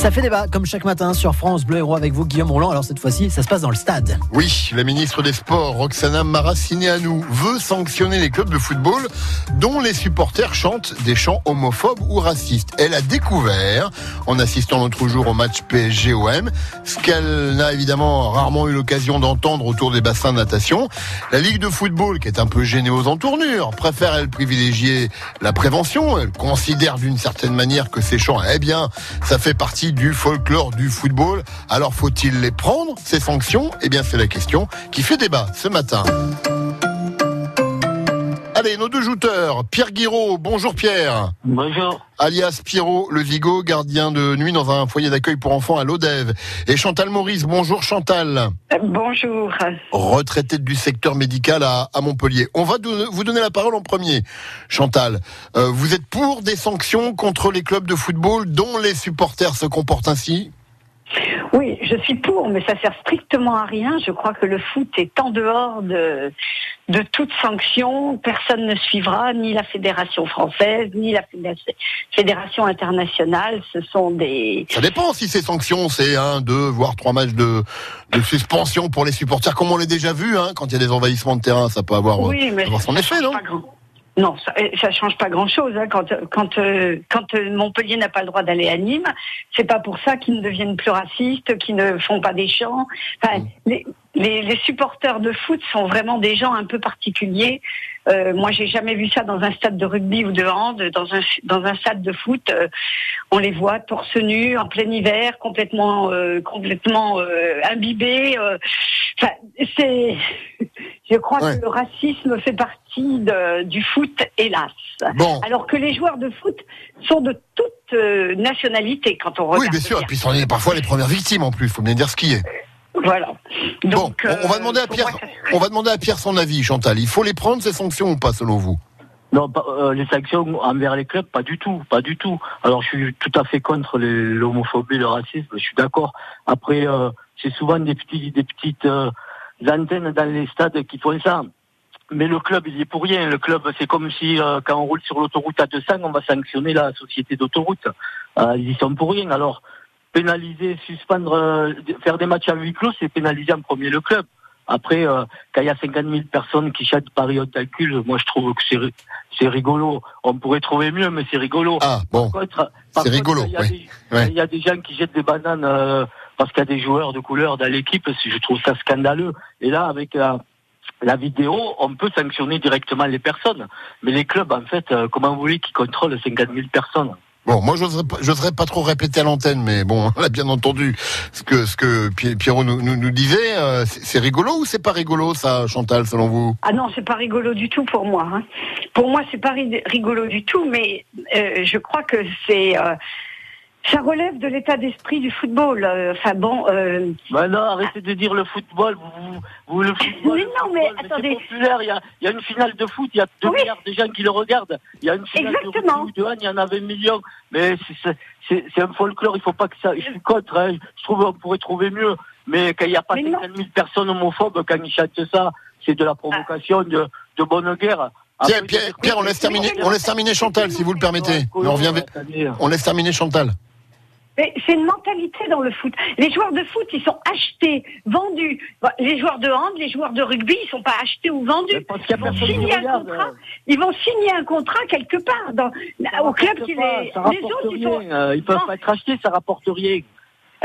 Ça fait débat, comme chaque matin sur France Bleu Héros avec vous, Guillaume Roland. Alors cette fois-ci, ça se passe dans le stade. Oui, la ministre des Sports, Roxana Maracineanu, veut sanctionner les clubs de football dont les supporters chantent des chants homophobes ou racistes. Elle a découvert, en assistant l'autre jour au match PSG-OM, ce qu'elle n'a évidemment rarement eu l'occasion d'entendre autour des bassins de natation. La Ligue de football, qui est un peu gênée aux entournures, préfère, elle, privilégier la prévention. Elle considère d'une certaine manière que ces chants, eh bien, ça fait partie du folklore du football. Alors faut-il les prendre, ces sanctions? Eh bien c'est la question qui fait débat ce matin. Allez, nos deux jouteurs. Pierre Guiraud, bonjour Pierre. Bonjour. Alias Pierrot Le Vigo, gardien de nuit dans un foyer d'accueil pour enfants à l'Odève. Et Chantal Maurice, bonjour Chantal. Bonjour. Retraité du secteur médical à, Montpellier. On va vous donner la parole en premier. Chantal, euh, vous êtes pour des sanctions contre les clubs de football dont les supporters se comportent ainsi? Oui, je suis pour, mais ça sert strictement à rien. Je crois que le foot est en dehors de, de toute sanction. Personne ne suivra, ni la fédération française, ni la fédération internationale. Ce sont des. Ça dépend si ces sanctions, c'est un, deux, voire trois matchs de, de suspension pour les supporters, comme on l'a déjà vu, hein, quand il y a des envahissements de terrain, ça peut avoir, oui, mais son effet, non non, ça, ne change pas grand-chose. Hein. Quand, quand, euh, quand euh, Montpellier n'a pas le droit d'aller à Nîmes, c'est pas pour ça qu'ils ne deviennent plus racistes, qu'ils ne font pas des chants. Enfin, mm. les, les, les, supporters de foot sont vraiment des gens un peu particuliers. Euh, moi, j'ai jamais vu ça dans un stade de rugby ou de hand. Dans un dans un stade de foot, euh, on les voit torse nu en plein hiver, complètement euh, complètement euh, imbibés. Enfin, c'est. Je crois que le racisme fait partie de, du foot, hélas. Bon. Alors que les joueurs de foot sont de toute nationalité quand on regarde. Oui, bien sûr. Et puis, sont parfois les premières victimes en plus. Il faut bien dire ce qui est. Voilà. Donc, bon, on va demander à euh, Pierre. On va demander à Pierre son avis, Chantal. Il faut les prendre ces sanctions ou pas, selon vous? Non, euh, les sanctions envers les clubs, pas du tout, pas du tout. Alors je suis tout à fait contre l'homophobie, le racisme, je suis d'accord. Après, euh, c'est souvent des petits, des petites antennes dans les stades qui font ça. Mais le club, il y est pour rien. Le club, c'est comme si quand on roule sur l'autoroute à 200, on va sanctionner la société d'autoroute. ils y sont pour rien. Alors pénaliser, suspendre, euh, faire des matchs à huis clos, c'est pénaliser en premier le club. Après, euh, quand il y a 50 000 personnes qui chantent Paris au calcul, moi je trouve que c'est rigolo. On pourrait trouver mieux, mais c'est rigolo. Ah bon, c'est rigolo. Il y, y, a des gens qui jettent des bananes euh, parce qu'il y a des joueurs de couleur dans l'équipe. Je trouve ça scandaleux. Et là, avec la, la vidéo, on peut sanctionner directement les personnes. Mais les clubs, en fait, comment vous voulez qu'ils contrôlent 50 000 personnes? Bon, moi, j'oserais pas trop répéter à l'antenne, mais bon, on a bien entendu ce que ce que Pierrot nous, nous, disait. Euh, c'est rigolo ou c'est pas rigolo, ça, Chantal, selon vous? Ah non, c'est pas rigolo du tout pour moi. Hein. Pour moi, c'est pas rigolo du tout, mais euh, je crois que c'est euh, ça relève de l'état d'esprit du football. Euh, enfin bon. Euh... Bah non, arrêtez de dire le football. Vous, vous le football. Mais non, mais, attendez. populaire. Il y, a, il y, a, une finale de foot. Il y a 2 milliards de gens qui le regardent. Il y a une finale Exactement. de foot. Il y en a 20 millions. Mais c'est un folklore. Il faut pas que ça. Je suis contre. Hein. Je trouve qu'on pourrait trouver mieux. Mais quand il n'y a pas 50 000 personnes homophobes, quand ils chantent ça, c'est de la provocation de, de bonne guerre. Pierre, Pierre, on laisse terminer, on laisse terminer Chantal, si vous le permettez. On, revient, on laisse terminer Chantal c'est une mentalité dans le foot. Les joueurs de foot, ils sont achetés, vendus. Les joueurs de hand, les joueurs de rugby, ils sont pas achetés ou vendus. Ils vont, signer un contrat, ils vont signer un contrat quelque part dans, au club qui les. les autres, ils, sont, euh, ils peuvent pas être achetés, ça rapporte rien.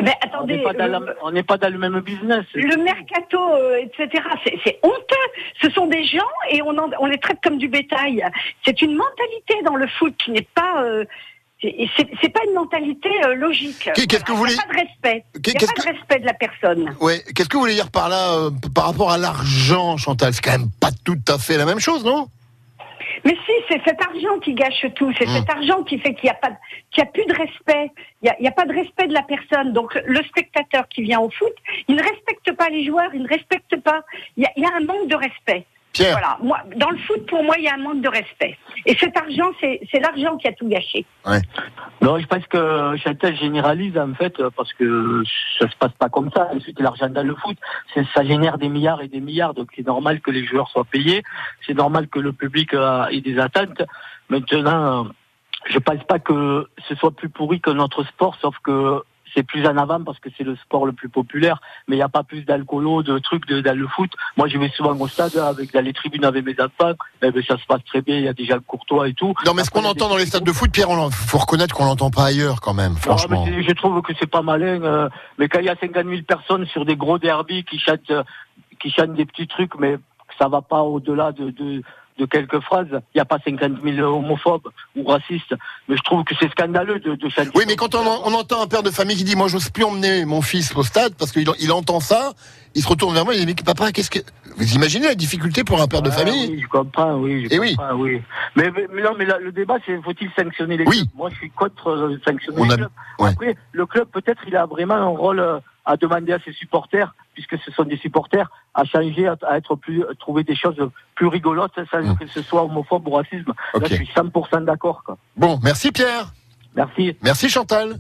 Mais attendez, on n'est pas, dans le même business. Le mercato, euh, etc. C'est honteux. Ce sont des gens et on, on les traite comme du bétail. C'est une mentalité dans le foot qui n'est pas. Euh, c'est pas une mentalité euh, logique. Qu'est-ce que vous voulez Il n'y a pas de respect. Il n'y a pas de respect de la personne. Ouais. Qu'est-ce que vous voulez dire par là, euh, par rapport à l'argent, Chantal? C'est quand même pas tout à fait la même chose, non? Mais si, c'est cet argent qui gâche tout. C'est cet hmm. argent qui fait qu'il n'y a pas, qu'il a plus de respect. Il n'y a, a, pas de respect de la personne. Donc le spectateur qui vient au foot, il ne respecte pas les joueurs, il ne respecte pas. Il y a, il y a un manque de respect. Voilà. Moi, dans le foot, pour moi, il y a un manque de respect. Et cet argent, c'est l'argent qui a tout gâché. Ouais. Non, je pense que Chantal généralise, en fait, parce que ça se passe pas comme ça. Ensuite, l'argent dans le foot, ça génère des milliards et des milliards. Donc, c'est normal que les joueurs soient payés. C'est normal que le public ait des attentes. Maintenant, je pense pas que ce soit plus pourri que notre sport, sauf que c'est plus en avant parce que c'est le sport le plus populaire, mais il n'y a pas plus d'alcoolo, de trucs de, dans le foot. Moi, je vais souvent au stade avec dans les tribunes avec mes enfants, eh ben, ça se passe très bien, il y a des gens courtois et tout. Non, mais ce qu'on entend dans les stades de foot, Pierre, il faut reconnaître qu'on l'entend pas ailleurs quand même, non, franchement. mais c'est- je trouve que c'est pas malin. euh, mais quand il y a 50 000 personnes sur des gros derbies qui chantent, euh, qui chantent des petits trucs, mais ça va pas au-delà de, de, de quelques phrases. Il n'y a pas 50 000 homophobes ou racistes. Mais je trouve que c'est scandaleux de, de. Oui, mais quand on, en- on entend un père de famille qui dit moi j'ose plus emmener mon fils au stade parce qu'il il entend ça, il se retourne vers moi et il dit mais papa qu'est-ce que vous imaginez la difficulté pour un père de Ouais, famille? Oui, je comprends, oui. Je Eh oui. comprends, oui. Mais, mais, mais non, mais là, le débat, c'est faut-il sanctionner les Oui. clubs? Moi, je suis contre euh, sanctionner On les a- clubs. ouais. Après, le club, peut-être, il a vraiment un rôle euh, à demander à ses supporters, puisque ce sont des supporters, à changer, à, à être plus, à trouver des choses plus rigolotes, sans Mm. que ce soit homophobe ou racisme. Là, je suis 100% d'accord. quoi. Bon, merci Pierre, Merci. merci Chantal.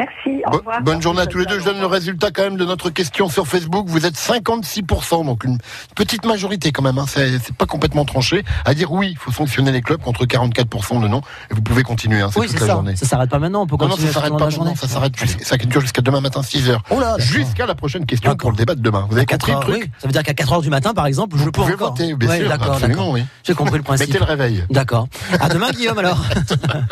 Merci, au Bo- revoir. bonne journée à tous les deux. Je donne le résultat quand même de notre question sur Facebook. Vous êtes 56%, donc une petite majorité quand même. Hein. C'est pas complètement tranché à dire oui, il faut sanctionner les clubs contre 44% de non. Et vous pouvez continuer. Hein, Oui, toute c'est la ça. journée. Ça s'arrête pas maintenant. On peut Non, non, continuer ça s'arrête pas la journée. maintenant. Ça s'arrête jusqu'à- ça dure jusqu'à demain matin 6 heures. Oh là, d'accord. Jusqu'à la prochaine question pour le débat de demain. Vous avez À 4 compris le heures, truc oui. Ça veut dire qu'à 4 heures du matin, par exemple, je Vous peux pouvez encore. voter, bien Oui, sûr. d'accord, absolument, d'accord. oui. J'ai compris le principe. Mettez le réveil. D'accord. À demain, Guillaume, alors.